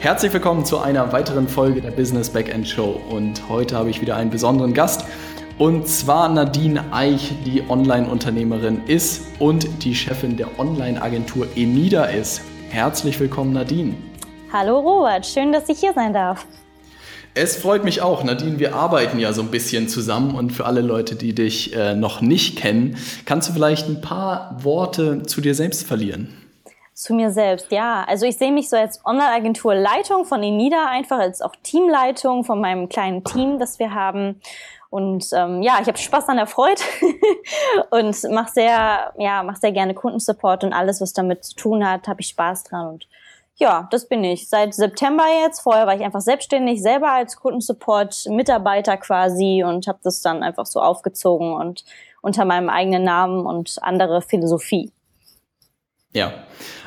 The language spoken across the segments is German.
Herzlich willkommen zu einer weiteren Folge der Business Backend Show und heute habe ich wieder einen besonderen Gast und zwar Nadine Eich, die Online-Unternehmerin ist und die Chefin der Online-Agentur Enida ist. Herzlich willkommen Nadine. Hallo Robert, schön, dass ich hier sein darf. Es freut mich auch, Nadine. Wir arbeiten ja so ein bisschen zusammen und für alle Leute, die dich äh, noch nicht kennen, kannst du vielleicht ein paar Worte zu dir selbst verlieren? Zu mir selbst, ja. Also ich sehe mich so als Online-Agentur-Leitung von Enida, einfach als auch Teamleitung von meinem kleinen Team, das wir haben. Und ähm, ja, ich habe Spaß an der Freude und mache sehr, ja, mach sehr gerne Kundensupport und alles, was damit zu tun hat, habe ich Spaß dran. Und ja, das bin ich. Seit September jetzt. Vorher war ich einfach selbstständig, selber als Kundensupport-Mitarbeiter quasi und habe das dann einfach so aufgezogen und unter meinem eigenen Namen und andere Philosophie. Ja.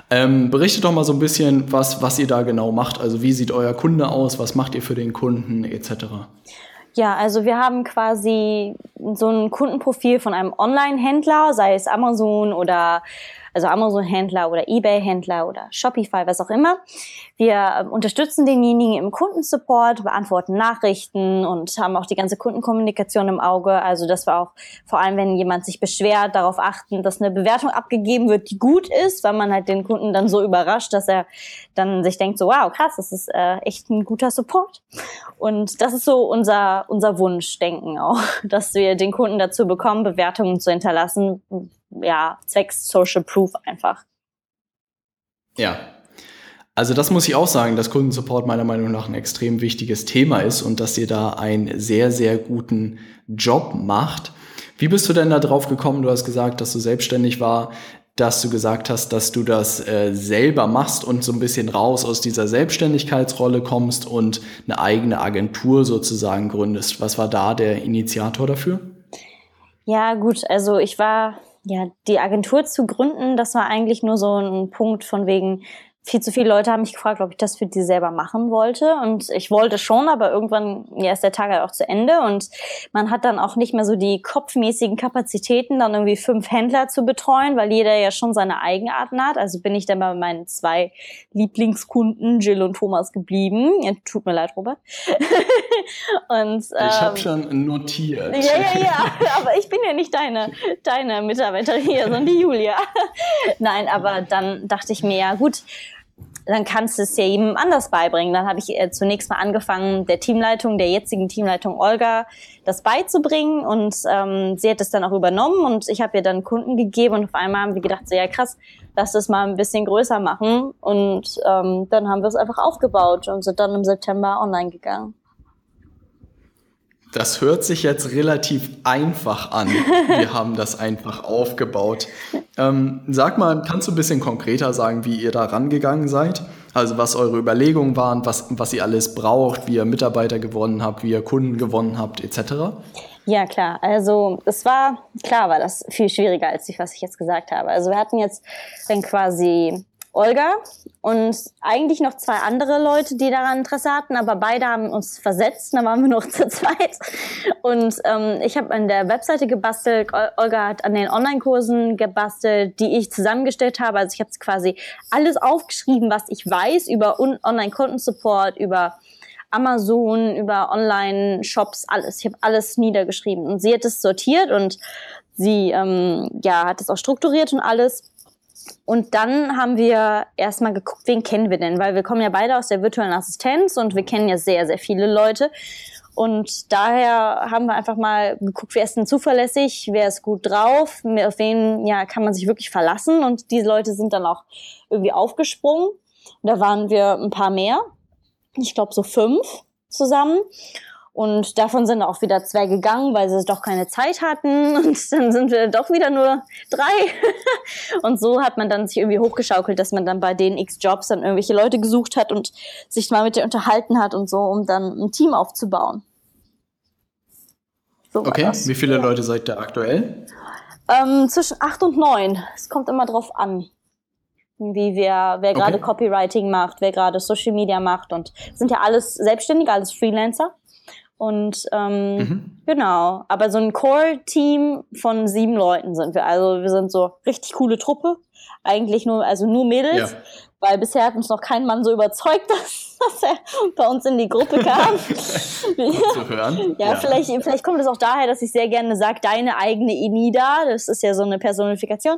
Ähm, berichtet doch mal so ein bisschen, was, was ihr da genau macht. Also wie sieht euer Kunde aus, was macht ihr für den Kunden etc. Ja, also wir haben quasi so ein Kundenprofil von einem Online-Händler, sei es Amazon oder also Amazon-Händler oder eBay-Händler oder Shopify, was auch immer. Wir ähm, unterstützen denjenigen im Kundensupport, beantworten Nachrichten und haben auch die ganze Kundenkommunikation im Auge. Also dass wir auch vor allem, wenn jemand sich beschwert, darauf achten, dass eine Bewertung abgegeben wird, die gut ist, weil man halt den Kunden dann so überrascht, dass er dann sich denkt, so wow, krass, das ist äh, echt ein guter Support. Und das ist so unser, unser Wunschdenken auch, dass wir den Kunden dazu bekommen, Bewertungen zu hinterlassen, ja, zwecks Social Proof einfach. Ja. Also das muss ich auch sagen, dass Kundensupport meiner Meinung nach ein extrem wichtiges Thema ist und dass ihr da einen sehr, sehr guten Job macht. Wie bist du denn da drauf gekommen? Du hast gesagt, dass du selbstständig war, dass du gesagt hast, dass du das äh, selber machst und so ein bisschen raus aus dieser Selbstständigkeitsrolle kommst und eine eigene Agentur sozusagen gründest. Was war da der Initiator dafür? Ja, gut, also ich war ja, die Agentur zu gründen, das war eigentlich nur so ein Punkt von wegen, viel zu viele Leute haben mich gefragt, ob ich das für die selber machen wollte. Und ich wollte schon, aber irgendwann ja, ist der Tag halt auch zu Ende. Und man hat dann auch nicht mehr so die kopfmäßigen Kapazitäten, dann irgendwie fünf Händler zu betreuen, weil jeder ja schon seine Eigenarten hat. Also bin ich dann bei meinen zwei Lieblingskunden, Jill und Thomas, geblieben. Ja, tut mir leid, Robert. und, ähm, ich habe schon notiert. Ja, ja, ja. Aber ich bin ja nicht deine, deine Mitarbeiterin hier, sondern die Julia. Nein, aber dann dachte ich mir, ja gut, dann kannst du es ja jedem anders beibringen. Dann habe ich äh, zunächst mal angefangen, der Teamleitung, der jetzigen Teamleitung Olga, das beizubringen und ähm, sie hat es dann auch übernommen und ich habe ihr dann Kunden gegeben und auf einmal haben wir gedacht, so ja krass, lass das mal ein bisschen größer machen und ähm, dann haben wir es einfach aufgebaut und sind dann im September online gegangen. Das hört sich jetzt relativ einfach an. Wir haben das einfach aufgebaut. Ähm, sag mal, kannst du ein bisschen konkreter sagen, wie ihr da rangegangen seid? Also was eure Überlegungen waren, was, was ihr alles braucht, wie ihr Mitarbeiter gewonnen habt, wie ihr Kunden gewonnen habt, etc.? Ja, klar. Also es war, klar war das viel schwieriger, als ich, was ich jetzt gesagt habe. Also wir hatten jetzt dann quasi Olga und eigentlich noch zwei andere Leute, die daran Interesse hatten, aber beide haben uns versetzt, da waren wir noch zu zweit. Und ähm, ich habe an der Webseite gebastelt, Olga hat an den Online-Kursen gebastelt, die ich zusammengestellt habe. Also ich habe quasi alles aufgeschrieben, was ich weiß über Online-Kundensupport, über Amazon, über Online-Shops, alles. Ich habe alles niedergeschrieben und sie hat es sortiert und sie ähm, ja hat es auch strukturiert und alles. Und dann haben wir erstmal geguckt, wen kennen wir denn? Weil wir kommen ja beide aus der virtuellen Assistenz und wir kennen ja sehr, sehr viele Leute. Und daher haben wir einfach mal geguckt, wer ist denn zuverlässig, wer ist gut drauf, auf wen ja, kann man sich wirklich verlassen. Und diese Leute sind dann auch irgendwie aufgesprungen. Da waren wir ein paar mehr. Ich glaube so fünf zusammen. Und davon sind auch wieder zwei gegangen, weil sie doch keine Zeit hatten. Und dann sind wir doch wieder nur drei. Und so hat man dann sich irgendwie hochgeschaukelt, dass man dann bei den X-Jobs dann irgendwelche Leute gesucht hat und sich mal mit denen unterhalten hat und so, um dann ein Team aufzubauen. So okay, wie viele. Leute seid ihr aktuell? Ähm, zwischen acht und neun. Es kommt immer drauf an wie wer, wer gerade okay. Copywriting macht, wer gerade Social Media macht und sind ja alles Selbstständige, alles Freelancer. Und ähm, mhm. genau, aber so ein Core-Team von sieben Leuten sind wir. Also wir sind so richtig coole Truppe. Eigentlich nur, also nur Mädels, ja. weil bisher hat uns noch kein Mann so überzeugt, dass, dass er bei uns in die Gruppe kam. zu hören. Ja, ja, Vielleicht, vielleicht kommt es auch daher, dass ich sehr gerne sage, deine eigene Enida. Das ist ja so eine Personifikation.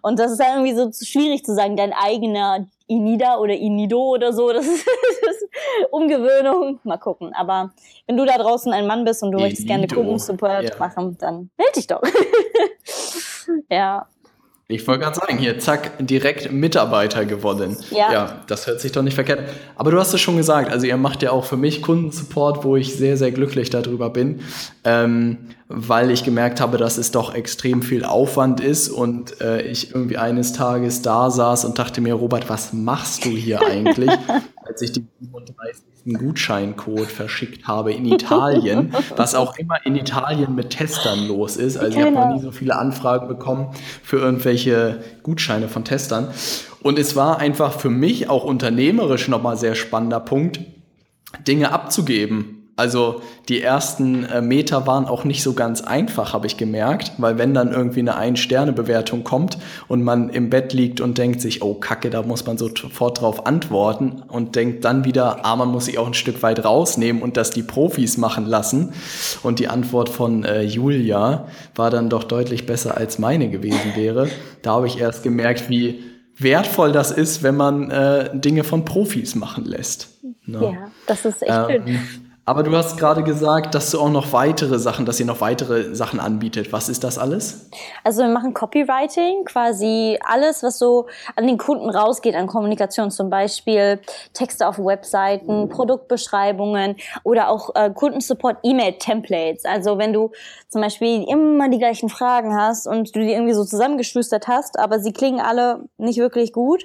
Und das ist ja irgendwie so schwierig zu sagen, dein eigener Inida oder Inido oder so. Das ist, das ist Umgewöhnung. Mal gucken. Aber wenn du da draußen ein Mann bist und du Inido. möchtest gerne Kundensupport ja. machen, dann melde dich doch. ja. Ich wollte gerade sagen, hier, zack, direkt Mitarbeiter gewonnen. Ja. ja, das hört sich doch nicht verkehrt. Aber du hast es schon gesagt, also ihr macht ja auch für mich Kundensupport, wo ich sehr, sehr glücklich darüber bin, ähm, weil ich gemerkt habe, dass es doch extrem viel Aufwand ist und äh, ich irgendwie eines Tages da saß und dachte mir, Robert, was machst du hier eigentlich? Als ich die 37 einen Gutscheincode verschickt habe in Italien, was auch immer in Italien mit Testern los ist. Also ich habe noch nie so viele Anfragen bekommen für irgendwelche Gutscheine von Testern. Und es war einfach für mich auch unternehmerisch nochmal sehr spannender Punkt, Dinge abzugeben. Also die ersten äh, Meter waren auch nicht so ganz einfach, habe ich gemerkt, weil wenn dann irgendwie eine Ein-Sterne-Bewertung kommt und man im Bett liegt und denkt sich, oh Kacke, da muss man sofort drauf antworten und denkt dann wieder, ah, man muss sich auch ein Stück weit rausnehmen und das die Profis machen lassen. Und die Antwort von äh, Julia war dann doch deutlich besser als meine gewesen wäre. Da habe ich erst gemerkt, wie wertvoll das ist, wenn man äh, Dinge von Profis machen lässt. Ne? Ja, das ist echt ähm, schön. Aber du hast gerade gesagt, dass du auch noch weitere Sachen, dass ihr noch weitere Sachen anbietet. Was ist das alles? Also wir machen Copywriting, quasi alles, was so an den Kunden rausgeht, an Kommunikation, zum Beispiel Texte auf Webseiten, Produktbeschreibungen oder auch äh, Kundensupport, E-Mail-Templates. Also wenn du zum Beispiel immer die gleichen Fragen hast und du die irgendwie so zusammengeschlüstert hast, aber sie klingen alle nicht wirklich gut,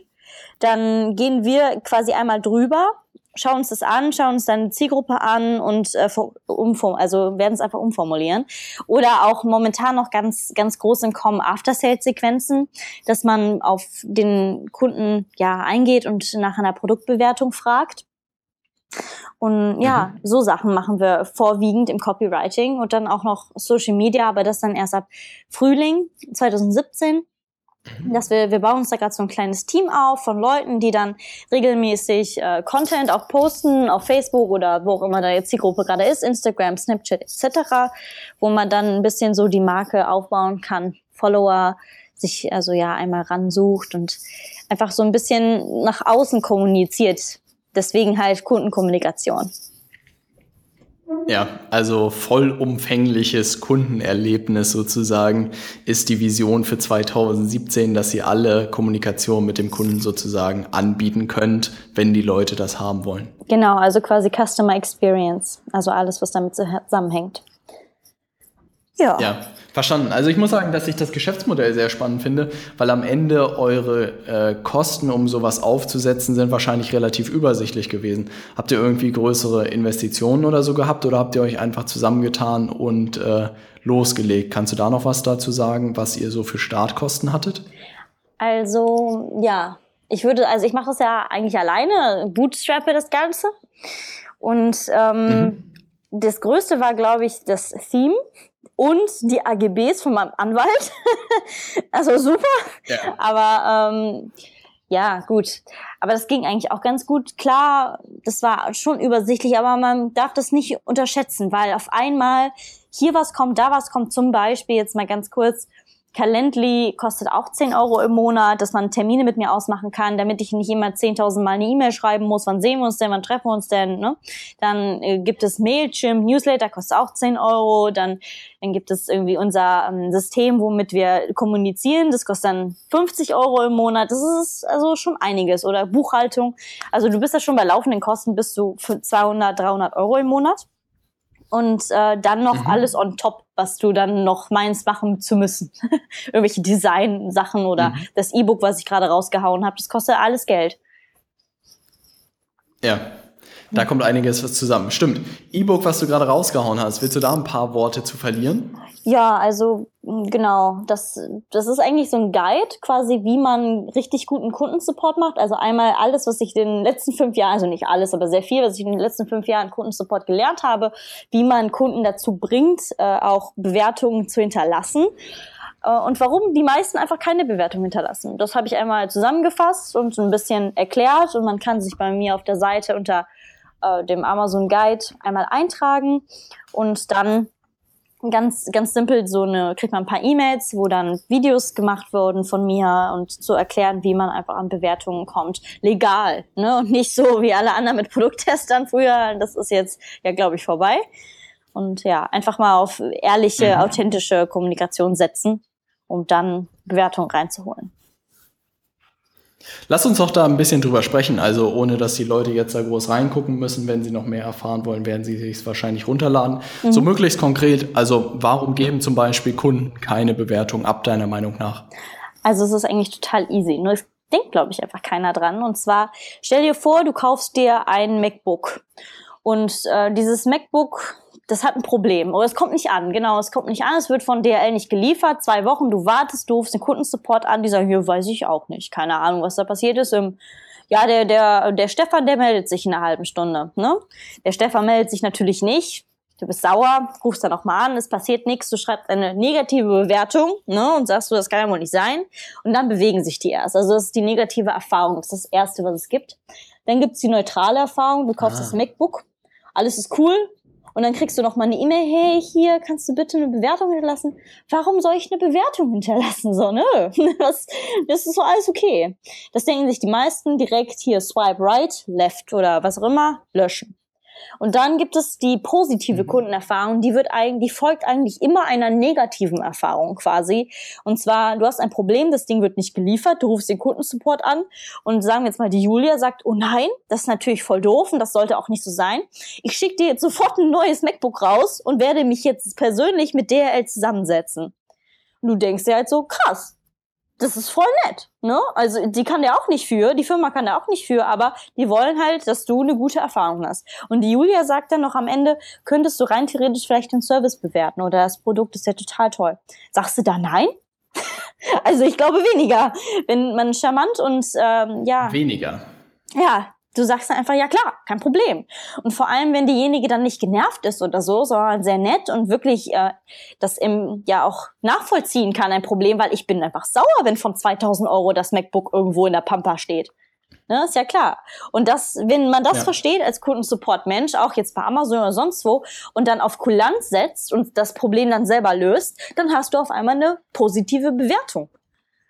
dann gehen wir quasi einmal drüber schauen uns das an, schauen uns dann die Zielgruppe an und äh, umform also werden es einfach umformulieren. Oder auch momentan noch ganz, ganz groß im Kommen After-Sales-Sequenzen, dass man auf den Kunden ja eingeht und nach einer Produktbewertung fragt. Und ja, mhm. so Sachen machen wir vorwiegend im Copywriting und dann auch noch Social Media, aber das dann erst ab Frühling 2017. Mhm. dass wir, wir bauen uns da gerade so ein kleines Team auf von Leuten, die dann regelmäßig äh, Content auch posten auf Facebook oder wo auch immer da jetzt die Gruppe gerade ist, Instagram, Snapchat etc., wo man dann ein bisschen so die Marke aufbauen kann, Follower sich also ja einmal ransucht und einfach so ein bisschen nach außen kommuniziert. Deswegen halt Kundenkommunikation. Ja, also vollumfängliches Kundenerlebnis sozusagen ist die Vision für 2017, dass ihr alle Kommunikation mit dem Kunden sozusagen anbieten könnt, wenn die Leute das haben wollen. Genau, also quasi Customer Experience, also alles, was damit zusammenhängt. Ja. ja, verstanden. Also ich muss sagen, dass ich das Geschäftsmodell sehr spannend finde, weil am Ende eure äh, Kosten, um sowas aufzusetzen, sind wahrscheinlich relativ übersichtlich gewesen. Habt ihr irgendwie größere Investitionen oder so gehabt oder habt ihr euch einfach zusammengetan und äh, losgelegt? Kannst du da noch was dazu sagen, was ihr so für Startkosten hattet? Also ja, ich würde, also ich mache das ja eigentlich alleine, bootstrappe das Ganze und ähm, mhm. das Größte war, glaube ich, das Theme und die AGBs von meinem Anwalt. also super. Ja. Aber ähm, ja, gut. Aber das ging eigentlich auch ganz gut. Klar, das war schon übersichtlich, aber man darf das nicht unterschätzen, weil auf einmal hier was kommt, da was kommt. Zum Beispiel jetzt mal ganz kurz Calendly kostet auch 10 Euro im Monat, dass man Termine mit mir ausmachen kann, damit ich nicht immer 10.000 Mal eine E-Mail schreiben muss, wann sehen wir uns denn, wann treffen wir uns denn. Ne? Dann äh, gibt es Mailchimp, Newsletter, kostet auch 10 Euro. Dann, dann gibt es irgendwie unser ähm, System, womit wir kommunizieren, das kostet dann 50 Euro im Monat. Das ist also schon einiges. Oder Buchhaltung. Also du bist ja schon bei laufenden Kosten bis zu 200, 300 Euro im Monat und äh, dann noch mhm. alles on top, was du dann noch meinst machen zu müssen. Irgendwelche Design-Sachen oder mhm. das E-Book, was ich gerade rausgehauen habe, das kostet alles Geld. Ja. Da kommt einiges zusammen. Stimmt. E-Book, was du gerade rausgehauen hast, willst du da ein paar Worte zu verlieren? Ja, also genau. Das, das ist eigentlich so ein Guide, quasi, wie man richtig guten Kundensupport macht. Also einmal alles, was ich in den letzten fünf Jahren, also nicht alles, aber sehr viel, was ich in den letzten fünf Jahren Kundensupport gelernt habe, wie man Kunden dazu bringt, äh, auch Bewertungen zu hinterlassen. Äh, und warum die meisten einfach keine Bewertung hinterlassen. Das habe ich einmal zusammengefasst und ein bisschen erklärt und man kann sich bei mir auf der Seite unter äh, dem Amazon Guide einmal eintragen und dann ganz ganz simpel so eine kriegt man ein paar E-Mails, wo dann Videos gemacht wurden von mir und zu erklären, wie man einfach an Bewertungen kommt, legal, ne und nicht so wie alle anderen mit Produkttestern früher. Das ist jetzt ja glaube ich vorbei. Und ja, einfach mal auf ehrliche, mhm. authentische Kommunikation setzen um dann Bewertungen reinzuholen. Lass uns doch da ein bisschen drüber sprechen. Also ohne, dass die Leute jetzt da groß reingucken müssen, wenn sie noch mehr erfahren wollen, werden sie sich wahrscheinlich runterladen. Mhm. So möglichst konkret. Also warum geben zum Beispiel Kunden keine Bewertung ab deiner Meinung nach? Also es ist eigentlich total easy. Nur es denkt, glaube ich, einfach keiner dran. Und zwar stell dir vor, du kaufst dir ein MacBook und äh, dieses MacBook das hat ein Problem oder es kommt nicht an. Genau, es kommt nicht an, es wird von DRL nicht geliefert. Zwei Wochen, du wartest, du rufst den Kundensupport an, die sagen, hier weiß ich auch nicht, keine Ahnung, was da passiert ist. Im, ja, der, der, der Stefan, der meldet sich in einer halben Stunde. Ne? Der Stefan meldet sich natürlich nicht. Du bist sauer, rufst dann nochmal an, es passiert nichts, du schreibst eine negative Bewertung ne, und sagst du, das kann ja wohl nicht sein. Und dann bewegen sich die erst. Also das ist die negative Erfahrung, das ist das Erste, was es gibt. Dann gibt's die neutrale Erfahrung, du kaufst ah. das MacBook, alles ist cool, und dann kriegst du noch mal eine E-Mail, hey, hier kannst du bitte eine Bewertung hinterlassen. Warum soll ich eine Bewertung hinterlassen? So, nö, das, das ist so alles okay. Das denken sich die meisten direkt hier swipe right, left oder was auch immer, löschen. Und dann gibt es die positive mhm. Kundenerfahrung, die wird eigentlich, die folgt eigentlich immer einer negativen Erfahrung quasi. Und zwar, du hast ein Problem, das Ding wird nicht geliefert, du rufst den Kundensupport an und sagen wir jetzt mal, die Julia sagt, oh nein, das ist natürlich voll doof und das sollte auch nicht so sein. Ich schicke dir jetzt sofort ein neues MacBook raus und werde mich jetzt persönlich mit DRL zusammensetzen. Und du denkst dir halt so, krass, das ist voll nett, ne? Also die kann der auch nicht für, die Firma kann der auch nicht für, aber die wollen halt, dass du eine gute Erfahrung hast. Und die Julia sagt dann noch am Ende, könntest du rein theoretisch vielleicht den Service bewerten oder das Produkt ist ja total toll. Sagst du da nein? also ich glaube weniger, wenn man charmant und ähm, ja weniger. Ja, Du sagst dann einfach, ja klar, kein Problem. Und vor allem, wenn diejenige dann nicht genervt ist oder so, sondern sehr nett und wirklich äh, das im, ja auch nachvollziehen kann, ein Problem, weil ich bin einfach sauer, wenn von 2000 Euro das MacBook irgendwo in der Pampa steht. Ne, ist ja klar. Und das, wenn man das ja. versteht als Kundensupport-Mensch, auch jetzt bei Amazon oder sonst wo, und dann auf Kulanz setzt und das Problem dann selber löst, dann hast du auf einmal eine positive Bewertung.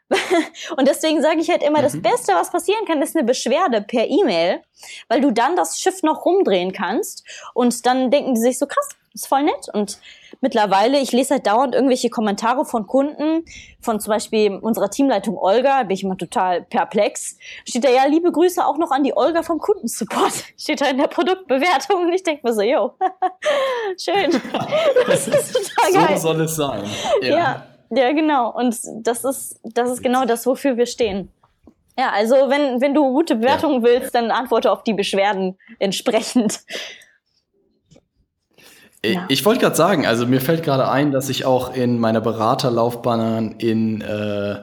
Und deswegen sage ich halt immer, mhm. das Beste, was passieren kann, ist eine Beschwerde per E-Mail, weil du dann das Schiff noch rumdrehen kannst und dann denken die sich so krass, ist voll nett. Und mittlerweile, ich lese halt dauernd irgendwelche Kommentare von Kunden, von zum Beispiel unserer Teamleitung Olga, bin ich immer total perplex. Steht da ja, liebe Grüße auch noch an die Olga vom Kundensupport. Steht da in der Produktbewertung und ich denke mir so, yo, schön. Das ist total geil. So soll es sein. ja. ja. Ja, genau. Und das ist, das ist genau das, wofür wir stehen. Ja, also wenn, wenn du gute Bewertungen ja. willst, dann antworte auf die Beschwerden entsprechend. Ja. Ich wollte gerade sagen, also mir fällt gerade ein, dass ich auch in meiner Beraterlaufbahn in äh,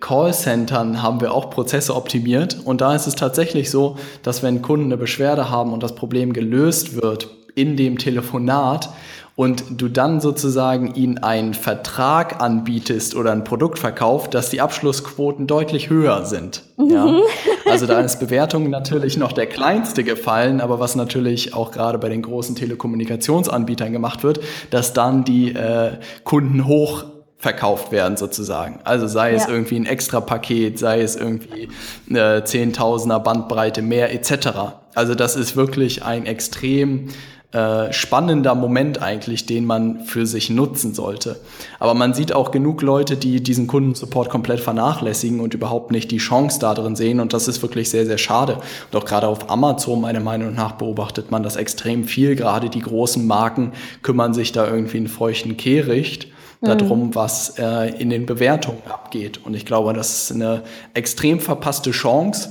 Callcentern haben wir auch Prozesse optimiert. Und da ist es tatsächlich so, dass wenn Kunden eine Beschwerde haben und das Problem gelöst wird in dem Telefonat, und du dann sozusagen ihnen einen Vertrag anbietest oder ein Produkt verkaufst, dass die Abschlussquoten deutlich höher sind. Mhm. Ja? Also da ist Bewertung natürlich noch der kleinste gefallen, aber was natürlich auch gerade bei den großen Telekommunikationsanbietern gemacht wird, dass dann die äh, Kunden hoch verkauft werden sozusagen. Also sei es irgendwie ein extra Paket, sei es irgendwie eine Zehntausender Bandbreite mehr etc. Also das ist wirklich ein extrem äh, spannender Moment eigentlich, den man für sich nutzen sollte. Aber man sieht auch genug Leute, die diesen Kundensupport komplett vernachlässigen und überhaupt nicht die Chance da drin sehen. Und das ist wirklich sehr, sehr schade. Und auch gerade auf Amazon, meiner Meinung nach, beobachtet man das extrem viel. Gerade die großen Marken kümmern sich da irgendwie einen feuchten Kehricht darum, mhm. was äh, in den Bewertungen abgeht. Und ich glaube, das ist eine extrem verpasste Chance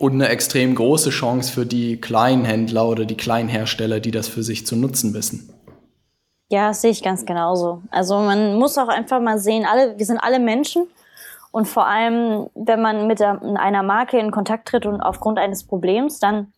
und eine extrem große Chance für die Kleinhändler oder die Kleinhersteller, die das für sich zu nutzen wissen. Ja, sehe ich ganz genauso. Also man muss auch einfach mal sehen, alle, wir sind alle Menschen und vor allem, wenn man mit einer Marke in Kontakt tritt und aufgrund eines Problems, dann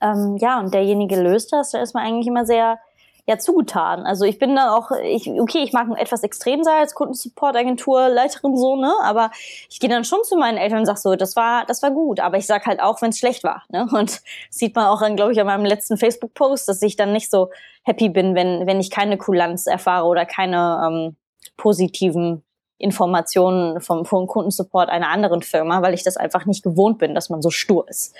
ähm, ja, und derjenige löst das, da ist man eigentlich immer sehr ja zugetan. Also ich bin da auch, ich, okay, ich mag etwas extrem sein als Kundensupport-Agentur, Leiterin so, ne? Aber ich gehe dann schon zu meinen Eltern und sag so, das war, das war gut. Aber ich sag halt auch, wenn es schlecht war. Ne? Und sieht man auch, glaube ich, an meinem letzten Facebook-Post, dass ich dann nicht so happy bin, wenn, wenn ich keine Kulanz erfahre oder keine ähm, positiven Informationen vom, vom Kundensupport einer anderen Firma, weil ich das einfach nicht gewohnt bin, dass man so stur ist.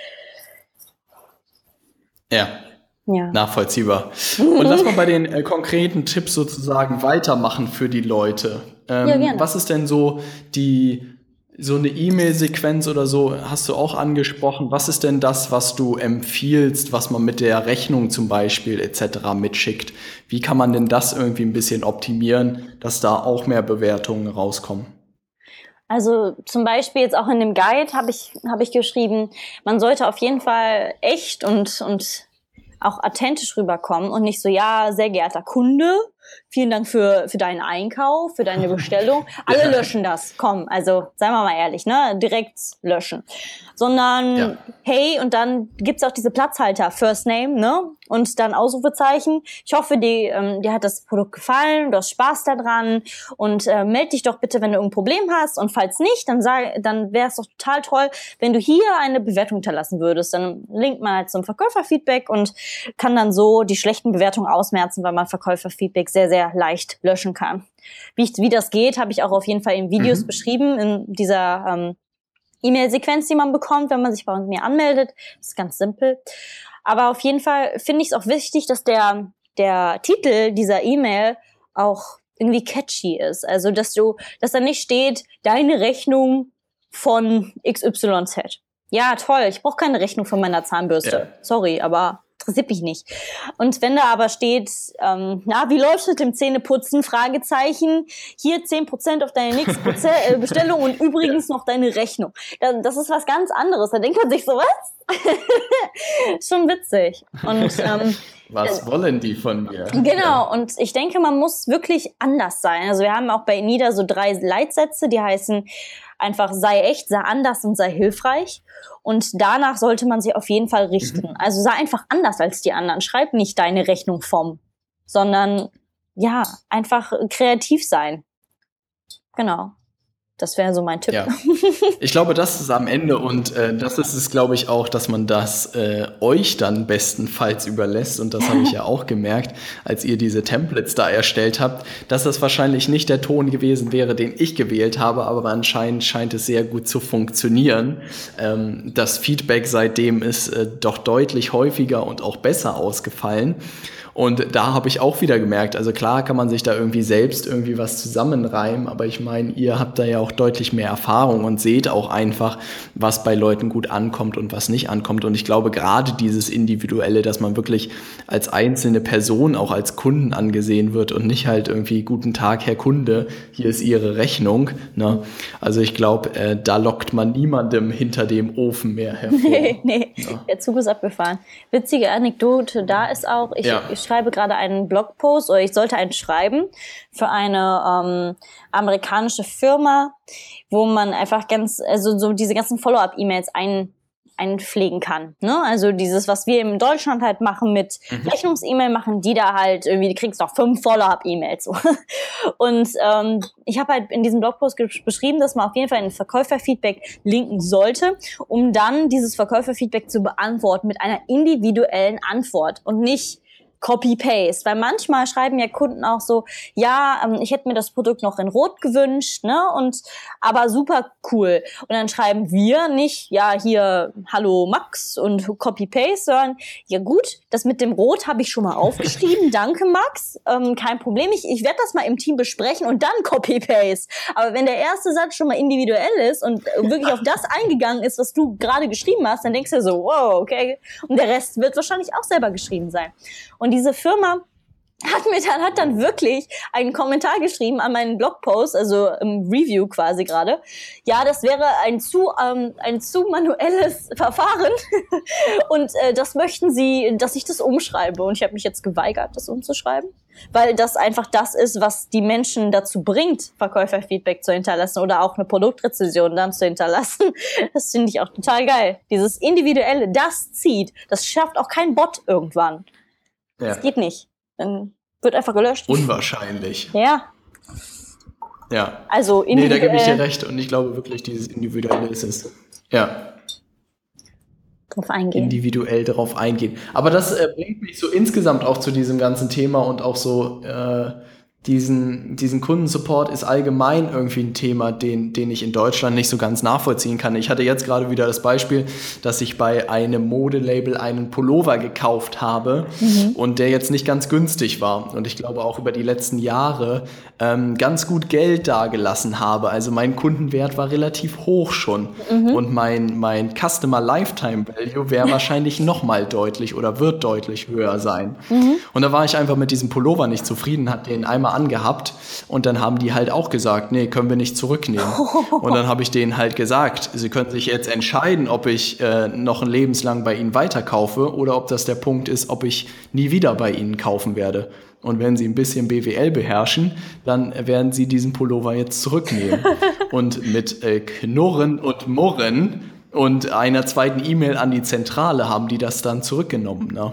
Ja, ja. Nachvollziehbar. Und lass mal bei den äh, konkreten Tipps sozusagen weitermachen für die Leute. Ähm, ja, gerne. Was ist denn so die, so eine E-Mail-Sequenz oder so, hast du auch angesprochen. Was ist denn das, was du empfiehlst, was man mit der Rechnung zum Beispiel etc. mitschickt? Wie kann man denn das irgendwie ein bisschen optimieren, dass da auch mehr Bewertungen rauskommen? Also zum Beispiel jetzt auch in dem Guide habe ich, hab ich geschrieben, man sollte auf jeden Fall echt und, und auch authentisch rüberkommen und nicht so, ja, sehr geehrter Kunde, vielen Dank für, für deinen Einkauf, für deine Bestellung. Alle löschen das. Komm, also seien wir mal ehrlich, ne? Direkt löschen. Sondern, ja. hey, und dann gibt's auch diese Platzhalter, First Name, ne? Und dann Ausrufezeichen. Ich hoffe, dir, ähm, dir hat das Produkt gefallen, du hast Spaß daran und äh, melde dich doch bitte, wenn du irgendein Problem hast. Und falls nicht, dann sag, dann wäre es doch total toll, wenn du hier eine Bewertung hinterlassen würdest. Dann linkt man halt zum Verkäuferfeedback und kann dann so die schlechten Bewertungen ausmerzen, weil man Verkäuferfeedback sehr, sehr leicht löschen kann. Wie, ich, wie das geht, habe ich auch auf jeden Fall in Videos mhm. beschrieben, in dieser ähm, E-Mail-Sequenz, die man bekommt, wenn man sich bei mir anmeldet. Das ist ganz simpel. Aber auf jeden Fall finde ich es auch wichtig, dass der, der Titel dieser E-Mail auch irgendwie catchy ist. Also, dass du, dass da nicht steht, deine Rechnung von XYZ. Ja, toll, ich brauche keine Rechnung von meiner Zahnbürste. Ja. Sorry, aber interessiert mich nicht. Und wenn da aber steht, ähm, na, wie läuft es mit dem Zähneputzen? Fragezeichen. Hier 10% auf deine nächste äh, Bestellung und übrigens noch deine Rechnung. Das ist was ganz anderes. Da denkt man sich so, was? Schon witzig. Und ähm, was äh, wollen die von mir? Genau, und ich denke, man muss wirklich anders sein. Also wir haben auch bei NIDA so drei Leitsätze, die heißen einfach sei echt, sei anders und sei hilfreich. Und danach sollte man sich auf jeden Fall richten. Mhm. Also sei einfach anders als die anderen. Schreib nicht deine Rechnung vom, sondern ja, einfach kreativ sein. Genau. Das wäre so mein Tipp. Ja. Ich glaube, das ist am Ende und äh, das ist es, glaube ich, auch, dass man das äh, euch dann bestenfalls überlässt. Und das habe ich ja auch gemerkt, als ihr diese Templates da erstellt habt, dass das wahrscheinlich nicht der Ton gewesen wäre, den ich gewählt habe, aber anscheinend scheint es sehr gut zu funktionieren. Ähm, das Feedback seitdem ist äh, doch deutlich häufiger und auch besser ausgefallen. Und da habe ich auch wieder gemerkt, also klar kann man sich da irgendwie selbst irgendwie was zusammenreimen, aber ich meine, ihr habt da ja auch deutlich mehr Erfahrung und seht auch einfach, was bei Leuten gut ankommt und was nicht ankommt. Und ich glaube, gerade dieses Individuelle, dass man wirklich als einzelne Person auch als Kunden angesehen wird und nicht halt irgendwie guten Tag, Herr Kunde, hier ist Ihre Rechnung. Ne? Also ich glaube, äh, da lockt man niemandem hinter dem Ofen mehr hervor. Nee, nee, ja. der Zug ist abgefahren. Witzige Anekdote, da ist auch, ich, ja. ich schreibe gerade einen Blogpost oder ich sollte einen schreiben für eine ähm, amerikanische Firma, wo man einfach ganz, also so diese ganzen Follow-up-E-Mails ein einpflegen kann. Ne? Also dieses, was wir in Deutschland halt machen mit mhm. Rechnungs-E-Mail, machen die da halt irgendwie, die kriegst noch fünf Follow-up-E-Mails. Und ähm, ich habe halt in diesem Blogpost beschrieben, dass man auf jeden Fall ein Verkäuferfeedback linken sollte, um dann dieses Verkäuferfeedback zu beantworten mit einer individuellen Antwort und nicht Copy-Paste. Weil manchmal schreiben ja Kunden auch so, ja, ähm, ich hätte mir das Produkt noch in Rot gewünscht, ne? Und aber super cool. Und dann schreiben wir nicht, ja, hier, hallo Max und Copy-Paste, sondern ja gut, das mit dem Rot habe ich schon mal aufgeschrieben. Danke, Max. Ähm, kein Problem. Ich, ich werde das mal im Team besprechen und dann Copy-Paste. Aber wenn der erste Satz schon mal individuell ist und wirklich auf das eingegangen ist, was du gerade geschrieben hast, dann denkst du so, wow, okay. Und der Rest wird wahrscheinlich auch selber geschrieben sein. Und diese Firma hat mir dann, hat dann wirklich einen Kommentar geschrieben an meinen Blogpost, also im Review quasi gerade. Ja, das wäre ein zu, ähm, ein zu manuelles Verfahren und äh, das möchten sie, dass ich das umschreibe. Und ich habe mich jetzt geweigert, das umzuschreiben, weil das einfach das ist, was die Menschen dazu bringt, Verkäuferfeedback zu hinterlassen oder auch eine Produktrezession dann zu hinterlassen. Das finde ich auch total geil. Dieses individuelle, das zieht. Das schafft auch kein Bot irgendwann. Ja. Das geht nicht. Dann wird einfach gelöscht. Unwahrscheinlich. Ja. Ja. Also individuell. Nee, da gebe ich dir recht und ich glaube wirklich, dieses Individuelle ist es. Ja. Drauf eingehen. Individuell darauf eingehen. Aber das äh, bringt mich so insgesamt auch zu diesem ganzen Thema und auch so äh, diesen, diesen Kundensupport ist allgemein irgendwie ein Thema, den, den ich in Deutschland nicht so ganz nachvollziehen kann. Ich hatte jetzt gerade wieder das Beispiel, dass ich bei einem Modelabel einen Pullover gekauft habe mhm. und der jetzt nicht ganz günstig war. Und ich glaube auch über die letzten Jahre ähm, ganz gut Geld dagelassen habe. Also mein Kundenwert war relativ hoch schon. Mhm. Und mein, mein Customer Lifetime Value wäre wahrscheinlich nochmal deutlich oder wird deutlich höher sein. Mhm. Und da war ich einfach mit diesem Pullover nicht zufrieden, hat den einmal angehabt und dann haben die halt auch gesagt, nee, können wir nicht zurücknehmen. Und dann habe ich denen halt gesagt, sie können sich jetzt entscheiden, ob ich äh, noch ein lebenslang bei ihnen weiterkaufe oder ob das der Punkt ist, ob ich nie wieder bei ihnen kaufen werde. Und wenn Sie ein bisschen BWL beherrschen, dann werden Sie diesen Pullover jetzt zurücknehmen. und mit äh, Knurren und Murren und einer zweiten E-Mail an die Zentrale haben die das dann zurückgenommen. Ne?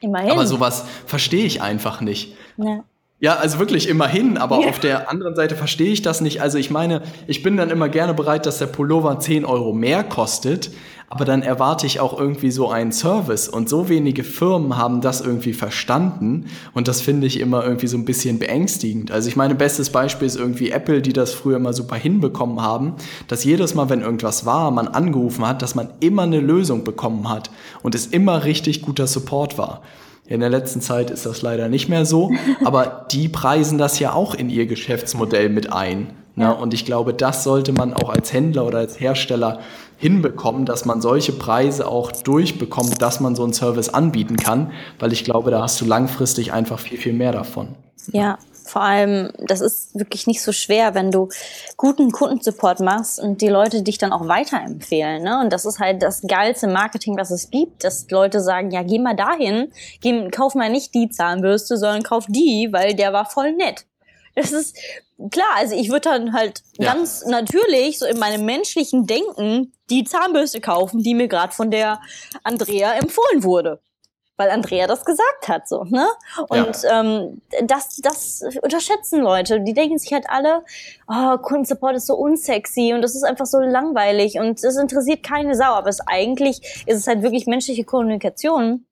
Immerhin. Aber sowas verstehe ich einfach nicht. Ja. Ja, also wirklich immerhin, aber ja. auf der anderen Seite verstehe ich das nicht. Also ich meine, ich bin dann immer gerne bereit, dass der Pullover 10 Euro mehr kostet, aber dann erwarte ich auch irgendwie so einen Service. Und so wenige Firmen haben das irgendwie verstanden. Und das finde ich immer irgendwie so ein bisschen beängstigend. Also ich meine, bestes Beispiel ist irgendwie Apple, die das früher immer super hinbekommen haben, dass jedes Mal, wenn irgendwas war, man angerufen hat, dass man immer eine Lösung bekommen hat und es immer richtig guter Support war. In der letzten Zeit ist das leider nicht mehr so, aber die preisen das ja auch in ihr Geschäftsmodell mit ein. Ne? Ja. Und ich glaube, das sollte man auch als Händler oder als Hersteller hinbekommen, dass man solche Preise auch durchbekommt, dass man so einen Service anbieten kann, weil ich glaube, da hast du langfristig einfach viel, viel mehr davon. Ja, vor allem, das ist wirklich nicht so schwer, wenn du guten Kundensupport machst und die Leute dich dann auch weiterempfehlen. Ne? Und das ist halt das geilste Marketing, was es gibt, dass Leute sagen, ja, geh mal dahin, geh, kauf mal nicht die Zahnbürste, sondern kauf die, weil der war voll nett. Das ist klar, also ich würde dann halt ja. ganz natürlich so in meinem menschlichen Denken die Zahnbürste kaufen, die mir gerade von der Andrea empfohlen wurde weil Andrea das gesagt hat, so, ne? Und ja. ähm, das, das unterschätzen Leute. Die denken sich halt alle, oh, Kundensupport ist so unsexy und das ist einfach so langweilig und das interessiert keine Sau. Aber es eigentlich ist es halt wirklich menschliche Kommunikation.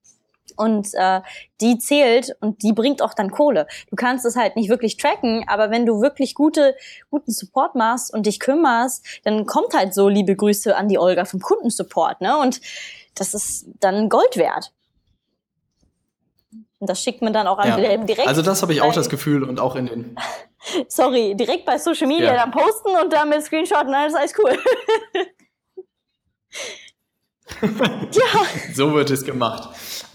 Und äh, die zählt und die bringt auch dann Kohle. Du kannst es halt nicht wirklich tracken, aber wenn du wirklich gute, guten Support machst und dich kümmerst, dann kommt halt so liebe Grüße an die Olga vom Kundensupport, ne? Und das ist dann Gold wert. Und das schickt man dann auch an ja. direkt. Also das habe ich auch das Gefühl und auch in den. Sorry, direkt bei Social Media ja. dann posten und dann mit Screenshotten, alles, alles cool. ja. So wird es gemacht.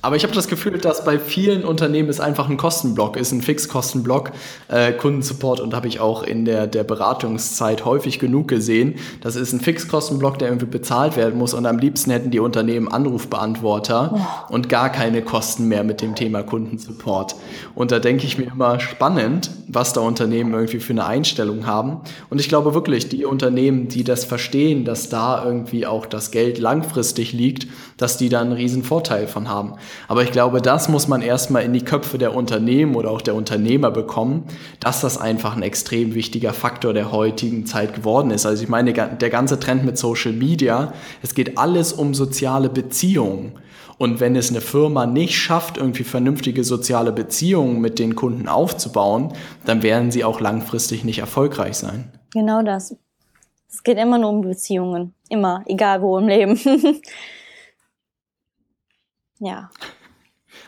Aber ich habe das Gefühl, dass bei vielen Unternehmen es einfach ein Kostenblock ist, ein Fixkostenblock, äh, Kundensupport und habe ich auch in der, der Beratungszeit häufig genug gesehen. Das ist ein Fixkostenblock, der irgendwie bezahlt werden muss und am liebsten hätten die Unternehmen Anrufbeantworter oh. und gar keine Kosten mehr mit dem Thema Kundensupport. Und da denke ich mir immer spannend, was da Unternehmen irgendwie für eine Einstellung haben. Und ich glaube wirklich, die Unternehmen, die das verstehen, dass da irgendwie auch das Geld langfristig liegt, dass die da einen riesen Vorteil von haben. Aber ich glaube, das muss man erstmal in die Köpfe der Unternehmen oder auch der Unternehmer bekommen, dass das einfach ein extrem wichtiger Faktor der heutigen Zeit geworden ist. Also ich meine, der ganze Trend mit Social Media, es geht alles um soziale Beziehungen. Und wenn es eine Firma nicht schafft, irgendwie vernünftige soziale Beziehungen mit den Kunden aufzubauen, dann werden sie auch langfristig nicht erfolgreich sein. Genau das. Es geht immer nur um Beziehungen. Immer, egal wo im Leben. Ja.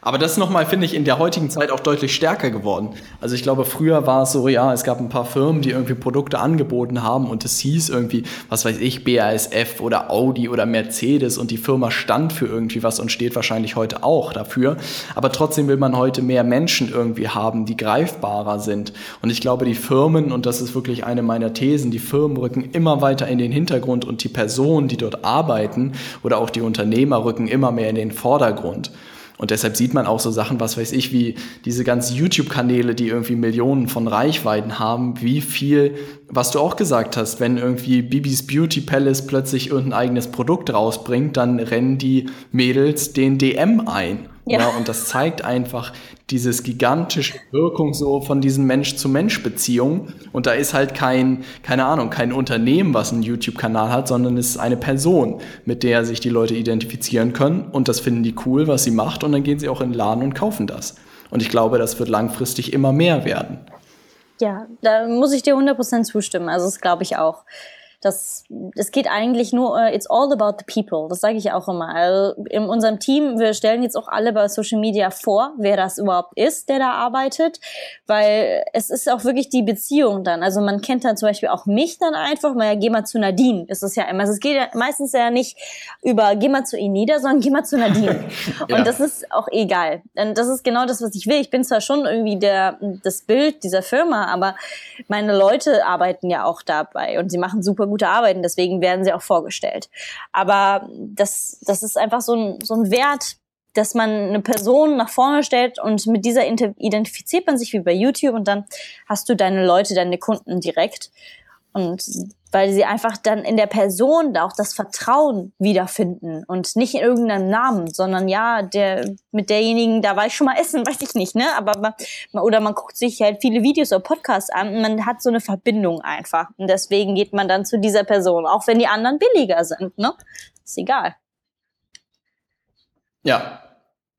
Aber das ist nochmal, finde ich, in der heutigen Zeit auch deutlich stärker geworden. Also ich glaube, früher war es so, ja, es gab ein paar Firmen, die irgendwie Produkte angeboten haben und es hieß irgendwie, was weiß ich, BASF oder Audi oder Mercedes und die Firma stand für irgendwie was und steht wahrscheinlich heute auch dafür. Aber trotzdem will man heute mehr Menschen irgendwie haben, die greifbarer sind. Und ich glaube, die Firmen, und das ist wirklich eine meiner Thesen, die Firmen rücken immer weiter in den Hintergrund und die Personen, die dort arbeiten oder auch die Unternehmer rücken immer mehr in den Vordergrund. Und deshalb sieht man auch so Sachen, was weiß ich, wie diese ganzen YouTube-Kanäle, die irgendwie Millionen von Reichweiten haben, wie viel, was du auch gesagt hast, wenn irgendwie Bibis Beauty Palace plötzlich irgendein eigenes Produkt rausbringt, dann rennen die Mädels den DM ein. Ja. ja. und das zeigt einfach dieses gigantische Wirkung so von diesen Mensch-zu-Mensch-Beziehungen. Und da ist halt kein, keine Ahnung, kein Unternehmen, was einen YouTube-Kanal hat, sondern es ist eine Person, mit der sich die Leute identifizieren können. Und das finden die cool, was sie macht. Und dann gehen sie auch in den Laden und kaufen das. Und ich glaube, das wird langfristig immer mehr werden. Ja, da muss ich dir 100% zustimmen. Also das glaube ich auch. Das, es geht eigentlich nur, uh, it's all about the people. Das sage ich auch immer. Also in unserem Team, wir stellen jetzt auch alle bei Social Media vor, wer das überhaupt ist, der da arbeitet, weil es ist auch wirklich die Beziehung dann. Also man kennt dann zum Beispiel auch mich dann einfach, mal ja, geh mal zu Nadine. Ist es ja immer. Also es geht ja meistens ja nicht über geh mal zu Enida, sondern geh mal zu Nadine. ja. Und das ist auch egal. Und das ist genau das, was ich will. Ich bin zwar schon irgendwie der, das Bild dieser Firma, aber meine Leute arbeiten ja auch dabei und sie machen super super gute Arbeiten, deswegen werden sie auch vorgestellt. Aber das, das ist einfach so ein, so ein Wert, dass man eine Person nach vorne stellt und mit dieser identifiziert man sich wie bei YouTube und dann hast du deine Leute, deine Kunden direkt. Und weil sie einfach dann in der Person auch das Vertrauen wiederfinden und nicht in irgendeinem Namen, sondern ja, der mit derjenigen, da war ich schon mal essen, weiß ich nicht, ne? Aber man, oder man guckt sich halt viele Videos oder Podcasts an und man hat so eine Verbindung einfach. Und deswegen geht man dann zu dieser Person, auch wenn die anderen billiger sind, ne? Ist egal. Ja,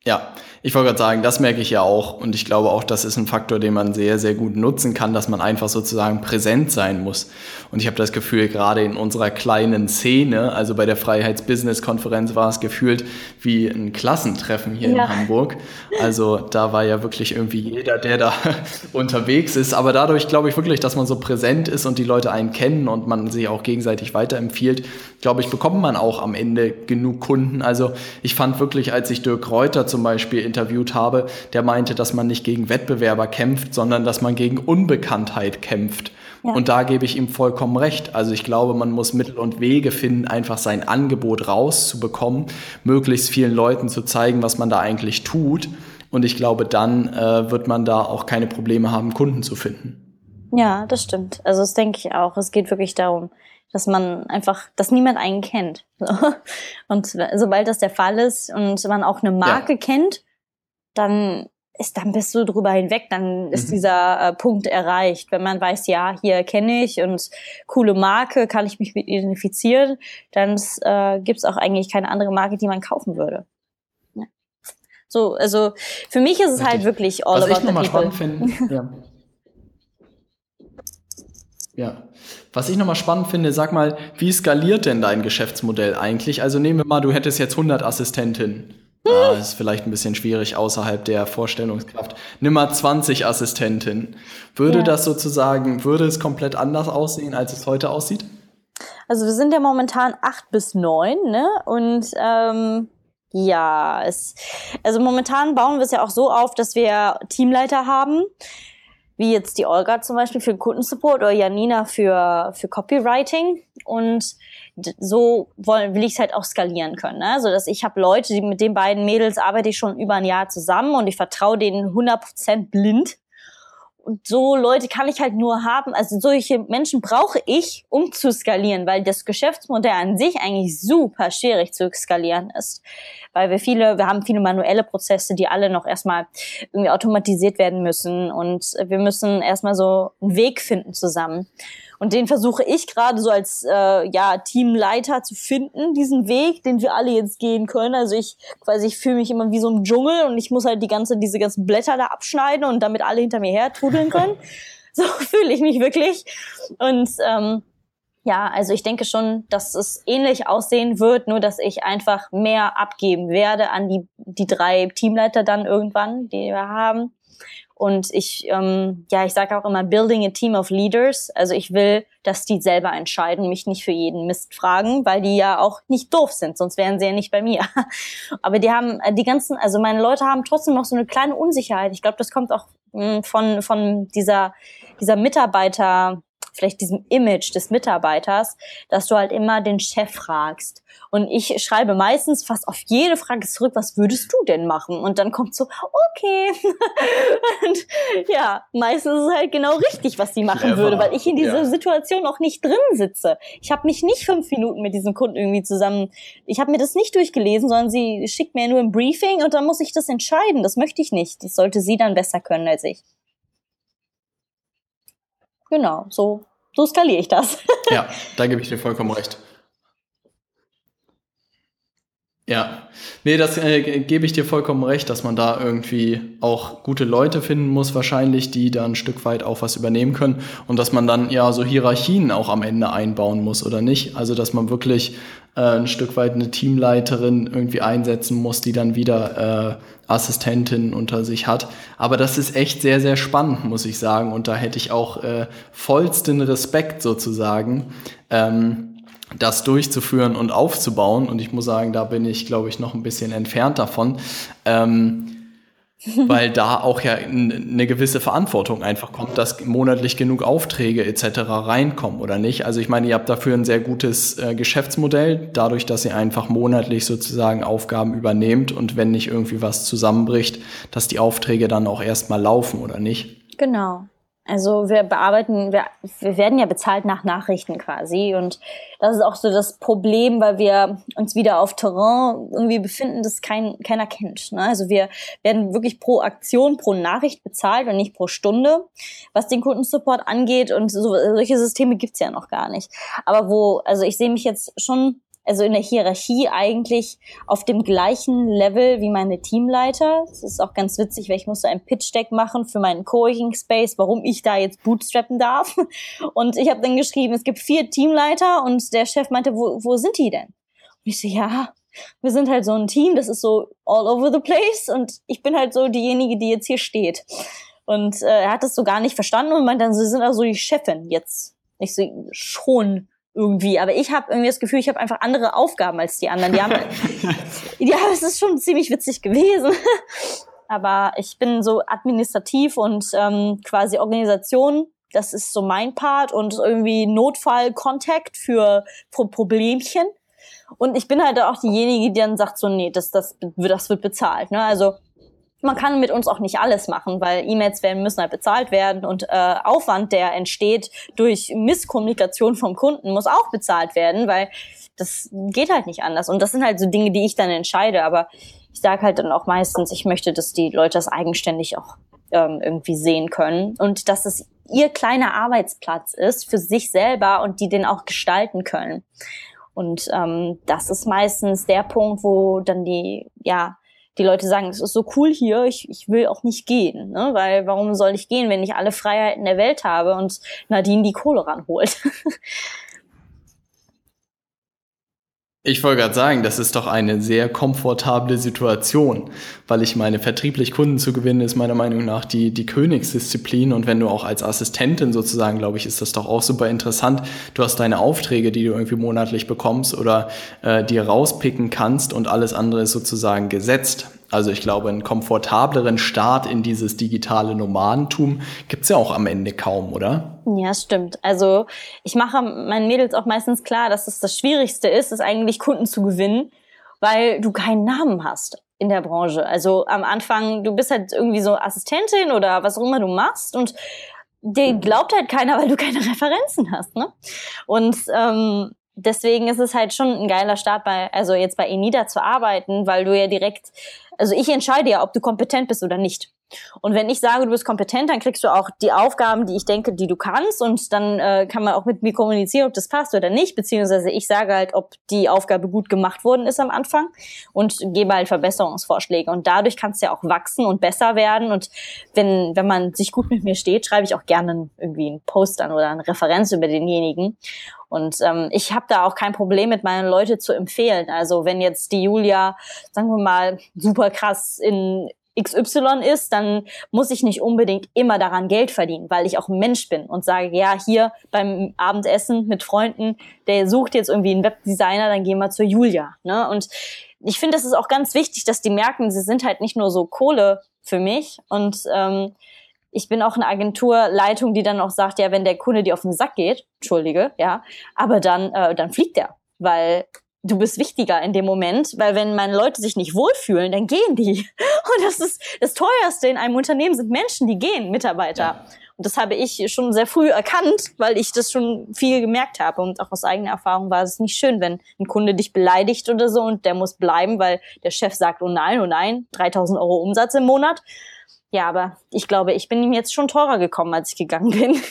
ja, ich wollte gerade sagen, das merke ich ja auch und ich glaube auch, das ist ein Faktor, den man sehr, sehr gut nutzen kann, dass man einfach sozusagen präsent sein muss. Und ich habe das Gefühl, gerade in unserer kleinen Szene, also bei der Freiheits-Business-Konferenz war es gefühlt wie ein Klassentreffen hier ja. in Hamburg. Also da war ja wirklich irgendwie jeder, der da unterwegs ist. Aber dadurch glaube ich wirklich, dass man so präsent ist und die Leute einen kennen und man sich auch gegenseitig weiterempfiehlt, glaube ich, bekommt man auch am Ende genug Kunden. Also ich fand wirklich, als ich Dirk Reuter zum Beispiel interviewt habe, der meinte, dass man nicht gegen Wettbewerber kämpft, sondern dass man gegen Unbekanntheit kämpft. Ja. Und da gebe ich ihm vollkommen recht. Also ich glaube, man muss Mittel und Wege finden, einfach sein Angebot rauszubekommen, möglichst vielen Leuten zu zeigen, was man da eigentlich tut. Und ich glaube, dann äh, wird man da auch keine Probleme haben, Kunden zu finden. Ja, das stimmt. Also das denke ich auch. Es geht wirklich darum, dass man einfach, dass niemand einen kennt. Und sobald das der Fall ist und man auch eine Marke ja. kennt, dann ist, dann bist du drüber hinweg, dann ist mhm. dieser äh, Punkt erreicht. Wenn man weiß, ja, hier kenne ich und coole Marke, kann ich mich mit identifizieren, dann äh, gibt es auch eigentlich keine andere Marke, die man kaufen würde. Ja. So, also für mich ist es halt Richtig. halt wirklich all Was about ich nochmal spannend finde, ja. ja. Was ich nochmal spannend finde, sag mal, wie skaliert denn dein Geschäftsmodell eigentlich? Also nehmen wir mal, du hättest jetzt 100 Assistentinnen. Ah, ist vielleicht ein bisschen schwierig außerhalb der Vorstellungskraft. Nimm mal 20 Assistentinnen. Würde ja. das sozusagen, würde es komplett anders aussehen, als es heute aussieht? Also wir sind ja momentan acht bis neun, ne? Und ähm, ja, es, also momentan bauen wir es ja auch so auf, dass wir Teamleiter haben wie jetzt die Olga zum Beispiel für Kundensupport oder Janina für, für Copywriting. Und so wollen, will ich es halt auch skalieren können. Ne? Also dass ich habe Leute, die mit den beiden Mädels arbeite ich schon über ein Jahr zusammen und ich vertraue denen 100% blind. Und so Leute kann ich halt nur haben, also solche Menschen brauche ich, um zu skalieren, weil das Geschäftsmodell an sich eigentlich super schwierig zu skalieren ist. Weil wir viele, wir haben viele manuelle Prozesse, die alle noch erstmal irgendwie automatisiert werden müssen und wir müssen erstmal so einen Weg finden zusammen. Und den versuche ich gerade so als äh, ja, Teamleiter zu finden, diesen Weg, den wir alle jetzt gehen können. Also ich quasi, ich fühle mich immer wie so ein Dschungel und ich muss halt die ganze, diese ganzen Blätter da abschneiden und damit alle hinter mir her trudeln können. so fühle ich mich wirklich. Und ähm, Ja, also ich denke schon, dass es ähnlich aussehen wird, nur dass ich einfach mehr abgeben werde an die, die drei Teamleiter dann irgendwann, die wir haben. Und ich, ähm, ja, ich sage auch immer, building a team of leaders. Also ich will, dass die selber entscheiden, mich nicht für jeden Mist fragen, weil die ja auch nicht doof sind, sonst wären sie ja nicht bei mir. Aber die haben äh, die ganzen, also meine Leute haben trotzdem noch so eine kleine Unsicherheit. Ich glaube, das kommt auch mh, hm, von von dieser dieser Mitarbeiter vielleicht diesem Image des Mitarbeiters, dass du halt immer den Chef fragst. Und ich schreibe meistens fast auf jede Frage zurück, was würdest du denn machen? Und dann kommt so, okay. und ja, meistens ist es halt genau richtig, was sie machen Clever. würde, weil ich in dieser ja. Situation auch nicht drin sitze. Ich habe mich nicht fünf Minuten mit diesem Kunden irgendwie zusammen, ich habe mir das nicht durchgelesen, sondern sie schickt mir nur ein Briefing und dann muss ich das entscheiden. Das möchte ich nicht. Das sollte sie dann besser können als ich. Genau, so, so skaliere ich das. ja, da gebe ich dir vollkommen recht. Ja, nee, das äh, gebe ich dir vollkommen recht, dass man da irgendwie auch gute Leute finden muss, wahrscheinlich, die da ein Stück weit auch was übernehmen können und dass man dann ja so Hierarchien auch am Ende einbauen muss oder nicht. Also, dass man wirklich äh, ein Stück weit eine Teamleiterin irgendwie einsetzen muss, die dann wieder äh, Assistentinnen unter sich hat. Aber das ist echt sehr, sehr spannend, muss ich sagen. Und da hätte ich auch äh, vollsten Respekt sozusagen. Ähm, das durchzuführen und aufzubauen. Und ich muss sagen, da bin ich, glaube ich, noch ein bisschen entfernt davon. Ähm, weil da auch ja eine gewisse Verantwortung einfach kommt, dass monatlich genug Aufträge etc. reinkommen oder nicht. Also ich meine, ihr habt dafür ein sehr gutes äh, Geschäftsmodell, dadurch, dass ihr einfach monatlich sozusagen Aufgaben übernehmt und wenn nicht irgendwie was zusammenbricht, dass die Aufträge dann auch erstmal laufen oder nicht. Genau. Also wir bearbeiten, wir, wir werden ja bezahlt nach Nachrichten quasi. Und das ist auch so das Problem, weil wir uns wieder auf Terrain irgendwie befinden, das kein, keiner kennt. Ne? Also wir werden wirklich pro Aktion, pro Nachricht bezahlt und nicht pro Stunde, was den Kundensupport angeht. Und so, solche Systeme gibt's ja noch gar nicht. Aber wo, also ich sehe mich jetzt schon also in der Hierarchie eigentlich auf dem gleichen Level wie meine Teamleiter. Das ist auch ganz witzig, weil ich musste ein Pitch-Deck machen für meinen Coworking Space, warum ich da jetzt bootstrappen darf. Und ich habe dann geschrieben, es gibt vier Teamleiter und der Chef meinte, wo, wo sind die denn? Und ich so, ja, wir sind halt so ein Team, das ist so all over the place und ich bin halt so diejenige, die jetzt hier steht. Und äh, er hat das so gar nicht verstanden und meinte dann, sie sind also die Chefin jetzt. Ich so, schon irgendwie. Aber ich habe irgendwie das Gefühl, ich habe einfach andere Aufgaben als die anderen. Die haben, ja, es ist schon ziemlich witzig gewesen. Aber ich bin so administrativ und ähm, quasi Organisation. Das ist so mein Part und irgendwie Notfall-Kontakt für Pro Problemchen. Und ich bin halt auch diejenige, die dann sagt so, nee, das, das, das wird bezahlt. Ne? Also man kann mit uns auch nicht alles machen, weil E-Mails werden müssen halt bezahlt werden und äh, Aufwand, der entsteht durch Misskommunikation vom Kunden, muss auch bezahlt werden, weil das geht halt nicht anders. Und das sind halt so Dinge, die ich dann entscheide. Aber ich sage halt dann auch meistens, ich möchte, dass die Leute das eigenständig auch ähm, irgendwie sehen können und dass es ihr kleiner Arbeitsplatz ist für sich selber und die den auch gestalten können. Und ähm, das ist meistens der Punkt, wo dann die, ja, die Leute sagen, es ist so cool hier, ich, ich will auch nicht gehen. Ne? Weil warum soll ich gehen, wenn ich alle Freiheiten der Welt habe und Nadine die Kohle ranholt? Ich wollte gerade sagen, das ist doch eine sehr komfortable Situation, weil ich meine, vertrieblich Kunden zu gewinnen ist meiner Meinung nach die, die Königsdisziplin und wenn du auch als Assistentin sozusagen, glaube ich, ist das doch auch super interessant. Du hast deine Aufträge, die du irgendwie monatlich bekommst oder äh, dir rauspicken kannst und alles andere ist sozusagen gesetzt. Also ich glaube, einen komfortableren Start in dieses digitale Nomadentum gibt's ja auch am Ende kaum, oder? Ja, stimmt. Also ich mache meinen Mädels auch meistens klar, dass es das Schwierigste ist, ist eigentlich Kunden zu gewinnen, weil du keinen Namen hast in der Branche. Also am Anfang, du bist halt irgendwie so Assistentin oder was auch immer du machst und dir glaubt halt keiner, weil du keine Referenzen hast. Ne? Und ähm, deswegen ist es halt schon ein geiler Start bei, also jetzt bei Enida zu arbeiten, weil du ja direkt, also ich entscheide ja, ob du kompetent bist oder nicht. Und wenn ich sage, du bist kompetent, dann kriegst du auch die Aufgaben, die ich denke, die du kannst. Und dann äh, kann man auch mit mir kommunizieren, ob das passt oder nicht. Beziehungsweise ich sage halt, ob die Aufgabe gut gemacht worden ist am Anfang und gebe halt Verbesserungsvorschläge. Und dadurch kannst du ja auch wachsen und besser werden. Und wenn, wenn man sich gut mit mir steht, schreibe ich auch gerne irgendwie einen Post an oder eine Referenz über denjenigen. Und ähm, ich habe da auch kein Problem mit, meine Leute zu empfehlen. Also wenn jetzt die Julia, sagen wir mal, super krass in XY ist, dann muss ich nicht unbedingt immer daran Geld verdienen, weil ich auch ein Mensch bin und sage, ja, hier beim Abendessen mit Freunden, der sucht jetzt irgendwie einen Webdesigner, dann gehen wir zur Julia. Ne? Und ich finde, das ist auch ganz wichtig, dass die merken, sie sind halt nicht nur so Kohle für mich und ähm, ich bin auch eine Agenturleitung, die dann auch sagt, ja, wenn der Kunde dir auf den Sack geht, entschuldige, ja, aber dann, äh, dann fliegt er, weil du bist wichtiger in dem Moment, weil wenn meine Leute sich nicht wohlfühlen, dann gehen die. Und das ist das teuerste in einem Unternehmen sind Menschen, die gehen, Mitarbeiter. Ja. Und das habe ich schon sehr früh erkannt, weil ich das schon viel gemerkt habe. Und auch aus eigener Erfahrung war es nicht schön, wenn ein Kunde dich beleidigt oder so und der muss bleiben, weil der Chef sagt, oh nein, oh nein, 3000 Euro Umsatz im Monat. Ja, aber ich glaube, ich bin ihm jetzt schon teurer gekommen, als ich gegangen bin.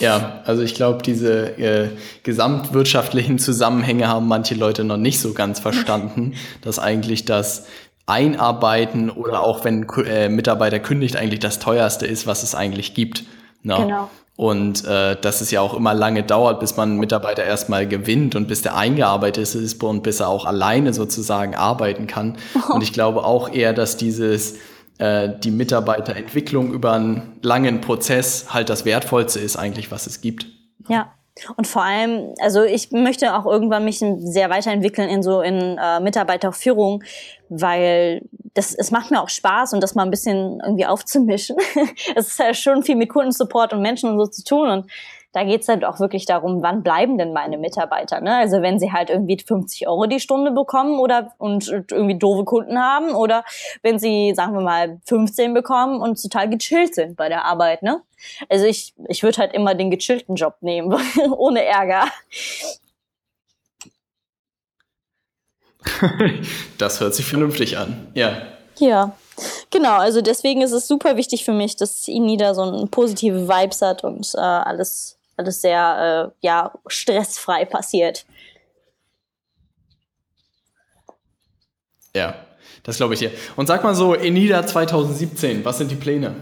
Ja, also ich glaube, diese äh, gesamtwirtschaftlichen Zusammenhänge haben manche Leute noch nicht so ganz verstanden, dass eigentlich das Einarbeiten oder auch wenn äh, Mitarbeiter kündigt, eigentlich das teuerste ist, was es eigentlich gibt. Ne? Genau. Und äh, dass es ja auch immer lange dauert, bis man einen Mitarbeiter erstmal gewinnt und bis der eingearbeitet ist und bis er auch alleine sozusagen arbeiten kann. Und ich glaube auch eher, dass dieses die Mitarbeiterentwicklung über einen langen Prozess halt das Wertvollste ist eigentlich, was es gibt. Ja. Und vor allem, also ich möchte auch irgendwann mich sehr weiterentwickeln in so in äh, Mitarbeiterführung, weil das es macht mir auch Spaß und das mal ein bisschen irgendwie aufzumischen. es ist ja schon viel mit Kundensupport und Menschen und so zu tun und da geht's halt auch wirklich darum, wann bleiben denn meine Mitarbeiter. Ne? Also wenn sie halt irgendwie 50 Euro die Stunde bekommen oder und irgendwie doofe Kunden haben oder wenn sie, sagen wir mal, 15 bekommen und total gechillt sind bei der Arbeit. Ne? Also ich, ich würde halt immer den gechillten Job nehmen, ohne Ärger. Das hört sich vernünftig an, ja. Ja, genau. Also deswegen ist es super wichtig für mich, dass Inida so ein positive Vibes hat und äh, alles alles sehr äh, ja, stressfrei passiert. Ja, das glaube ich dir. Und sag mal so, Enida 2017, was sind die Pläne?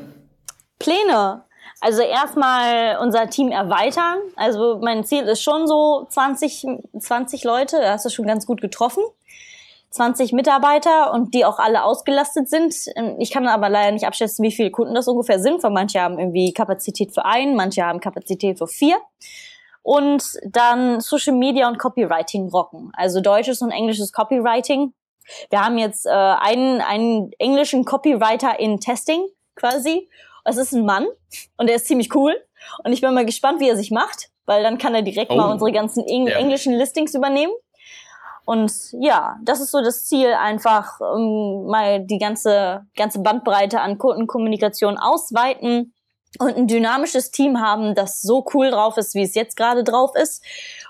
Pläne? Also erstmal unser Team erweitern. Also mein Ziel ist schon so 20, 20 Leute, da hast du schon ganz gut getroffen. 20 Mitarbeiter und die auch alle ausgelastet sind. Ähm, ich kann aber leider nicht abschätzen, wie viele Kunden das ungefähr sind, weil manche haben irgendwie Kapazität für einen, manche haben Kapazität für vier. Und dann Social Media und Copywriting rocken. Also deutsches und englisches Copywriting. Wir haben jetzt äh, einen, einen englischen Copywriter in Testing quasi. Es ist ein Mann und der ist ziemlich cool. Und ich bin mal gespannt, wie er sich macht, weil dann kann er direkt oh. mal unsere ganzen Eng ja. englischen Listings übernehmen. Und ja, das ist so das Ziel, einfach um, mal die ganze, ganze Bandbreite an Kundenkommunikation ausweiten und ein dynamisches Team haben, das so cool drauf ist, wie es jetzt gerade drauf ist.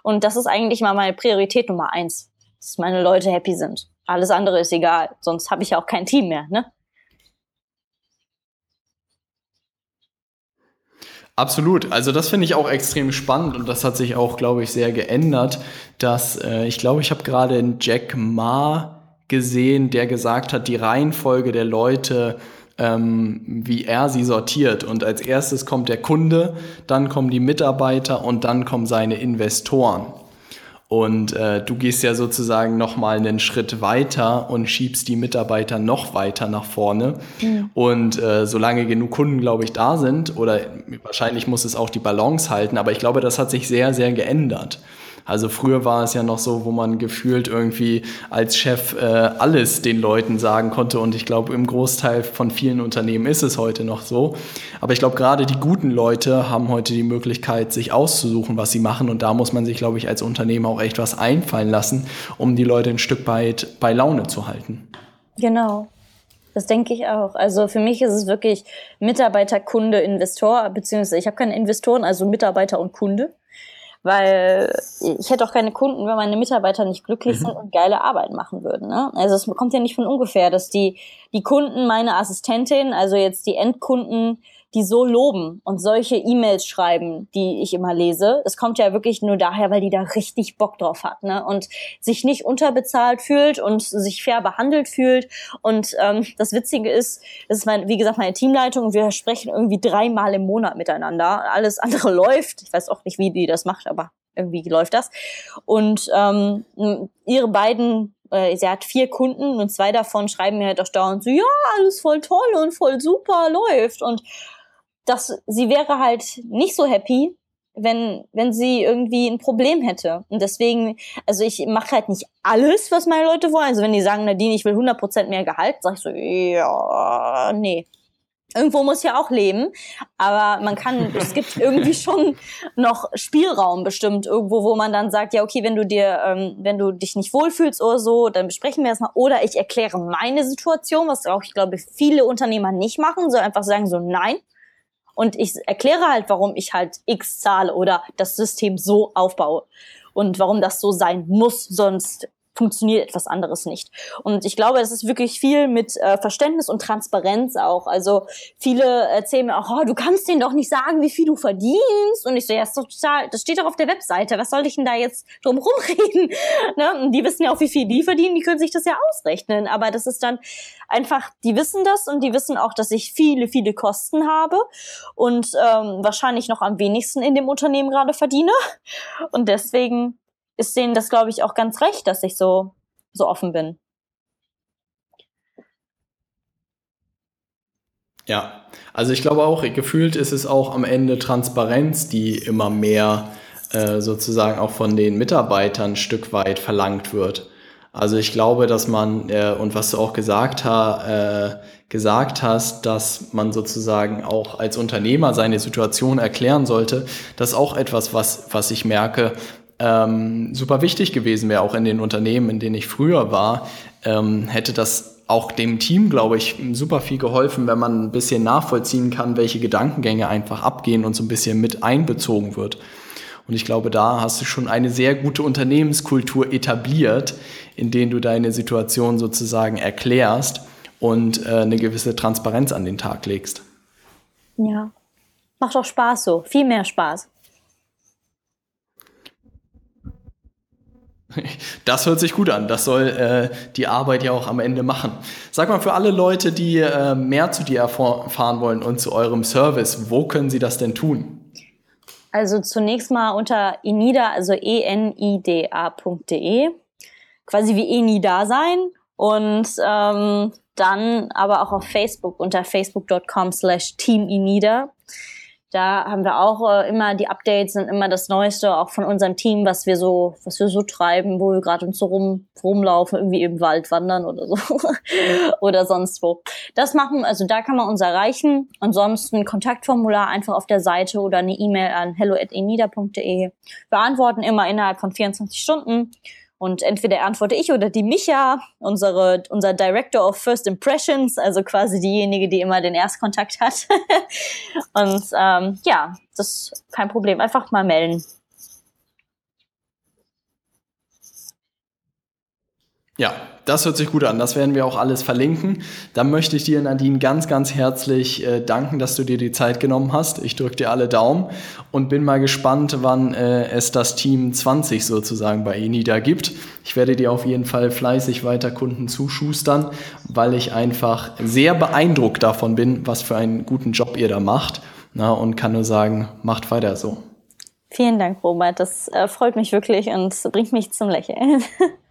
Und das ist eigentlich mal meine Priorität Nummer eins, dass meine Leute happy sind. Alles andere ist egal, sonst habe ich ja auch kein Team mehr, ne? Absolut. Also das finde ich auch extrem spannend und das hat sich auch, glaube ich, sehr geändert, dass äh, ich glaube, ich habe gerade einen Jack Ma gesehen, der gesagt hat, die Reihenfolge der Leute, ähm, wie er sie sortiert. Und als erstes kommt der Kunde, dann kommen die Mitarbeiter und dann kommen seine Investoren. Und äh, du gehst ja sozusagen noch mal einen Schritt weiter und schiebst die Mitarbeiter noch weiter nach vorne. Mhm. Und äh, solange genug Kunden, glaube ich, da sind, oder wahrscheinlich muss es auch die Balance halten, aber ich glaube, das hat sich sehr, sehr geändert. Also früher war es ja noch so, wo man gefühlt irgendwie als Chef äh, alles den Leuten sagen konnte und ich glaube, im Großteil von vielen Unternehmen ist es heute noch so. Aber ich glaube, gerade die guten Leute haben heute die Möglichkeit, sich auszusuchen, was sie machen und da muss man sich, glaube ich, als Unternehmen auch echt was einfallen lassen, um die Leute ein Stück weit bei Laune zu halten. Genau. Das denke ich auch. Also für mich ist es wirklich Mitarbeiter, Kunde, Investor, beziehungsweise ich habe keine Investoren, also Mitarbeiter und Kunde weil ich hätte auch keine Kunden, wenn meine Mitarbeiter nicht glücklich mhm. sind und geile Arbeit machen würden. Ne? Also es kommt ja nicht von ungefähr, dass die, die Kunden, meine Assistentin, also jetzt die Endkunden, die so loben und solche E-Mails schreiben, die ich immer lese. Es kommt ja wirklich nur daher, weil die da richtig Bock drauf hat ne? und sich nicht unterbezahlt fühlt und sich fair behandelt fühlt. Und ähm, das Witzige ist, das ist mein, wie gesagt meine Teamleitung wir sprechen irgendwie dreimal im Monat miteinander. Alles andere läuft. Ich weiß auch nicht, wie die das macht, aber irgendwie läuft das. Und ähm, ihre beiden äh, sie hat vier Kunden und zwei davon schreiben mir halt auch dauernd so, ja, alles voll toll und voll super läuft. Und dass sie wäre halt nicht so happy, wenn, wenn sie irgendwie ein Problem hätte. Und deswegen, also ich mache halt nicht alles, was meine Leute wollen. Also wenn die sagen, Nadine, ich will 100% mehr Gehalt, sag ich so, ja, nee. Irgendwo muss ja auch leben, aber man kann, es gibt irgendwie schon noch Spielraum bestimmt irgendwo, wo man dann sagt, ja okay, wenn du dir, ähm, wenn du dich nicht wohlfühlst oder so, dann besprechen wir das mal. Oder ich erkläre meine Situation, was auch ich glaube viele Unternehmer nicht machen, so einfach sagen so nein, und ich erkläre halt, warum ich halt X zahle oder das System so aufbaue und warum das so sein muss, sonst funktioniert etwas anderes nicht. Und ich glaube, es ist wirklich viel mit äh, Verständnis und Transparenz auch. Also viele erzählen mir auch, oh, du kannst denen doch nicht sagen, wie viel du verdienst. Und ich so, ja, ist total, das steht doch auf der Webseite. Was soll ich denn da jetzt drum rumreden? ne? Und die wissen ja auch, wie viel die verdienen. Die können sich das ja ausrechnen. Aber das ist dann einfach, die wissen das und die wissen auch, dass ich viele, viele Kosten habe und ähm, wahrscheinlich noch am wenigsten in dem Unternehmen gerade verdiene. Und deswegen ist denen das, glaube ich, auch ganz recht, dass ich so, so offen bin. Ja, also ich glaube auch, gefühlt ist es auch am Ende Transparenz, die immer mehr äh, sozusagen auch von den Mitarbeitern ein Stück weit verlangt wird. Also ich glaube, dass man, äh, und was du auch gesagt, ha, äh, gesagt hast, dass man sozusagen auch als Unternehmer seine Situation erklären sollte, das ist auch etwas, was, was ich merke, ähm, super wichtig gewesen wäre, auch in den Unternehmen, in denen ich früher war, ähm, hätte das auch dem Team, glaube ich, super viel geholfen, wenn man ein bisschen nachvollziehen kann, welche Gedankengänge einfach abgehen und so ein bisschen mit einbezogen wird. Und ich glaube, da hast du schon eine sehr gute Unternehmenskultur etabliert, in denen du deine Situation sozusagen erklärst und äh, eine gewisse Transparenz an den Tag legst. Ja, macht auch Spaß so, viel mehr Spaß. Das hört sich gut an. Das soll äh, die Arbeit ja auch am Ende machen. Sag mal, für alle Leute, die äh, mehr zu dir erfahren wollen und zu eurem Service, wo können sie das denn tun? Also zunächst mal unter enida, also enida.de, quasi wie Enida sein und ähm, dann aber auch auf Facebook unter facebook.com slash teamenida. Da haben wir auch äh, immer die Updates und immer das Neueste auch von unserem Team, was wir so, was wir so treiben, wo wir gerade uns so rum, rumlaufen, irgendwie im Wald wandern oder so oder sonst wo. Das machen, also da kann man uns erreichen. Ansonsten Kontaktformular einfach auf der Seite oder eine E-Mail an hello@enida.de. Wir antworten immer innerhalb von 24 Stunden. Und entweder antworte ich oder die Micha, unsere, unser Director of First Impressions, also quasi diejenige, die immer den Erstkontakt hat. und ähm, ja, das ist kein Problem. Einfach mal melden. Ja, das hört sich gut an. Das werden wir auch alles verlinken. Dann möchte ich dir, Nadine, ganz, ganz herzlich äh, danken, dass du dir die Zeit genommen hast. Ich drücke dir alle Daumen und bin mal gespannt, wann äh, es das Team 20 sozusagen bei Enida gibt. Ich werde dir auf jeden Fall fleißig weiter Kunden zuschustern, weil ich einfach sehr beeindruckt davon bin, was für einen guten Job ihr da macht. Na, und kann nur sagen, macht weiter so. Vielen Dank, Robert. Das äh, freut mich wirklich und bringt mich zum Lächeln.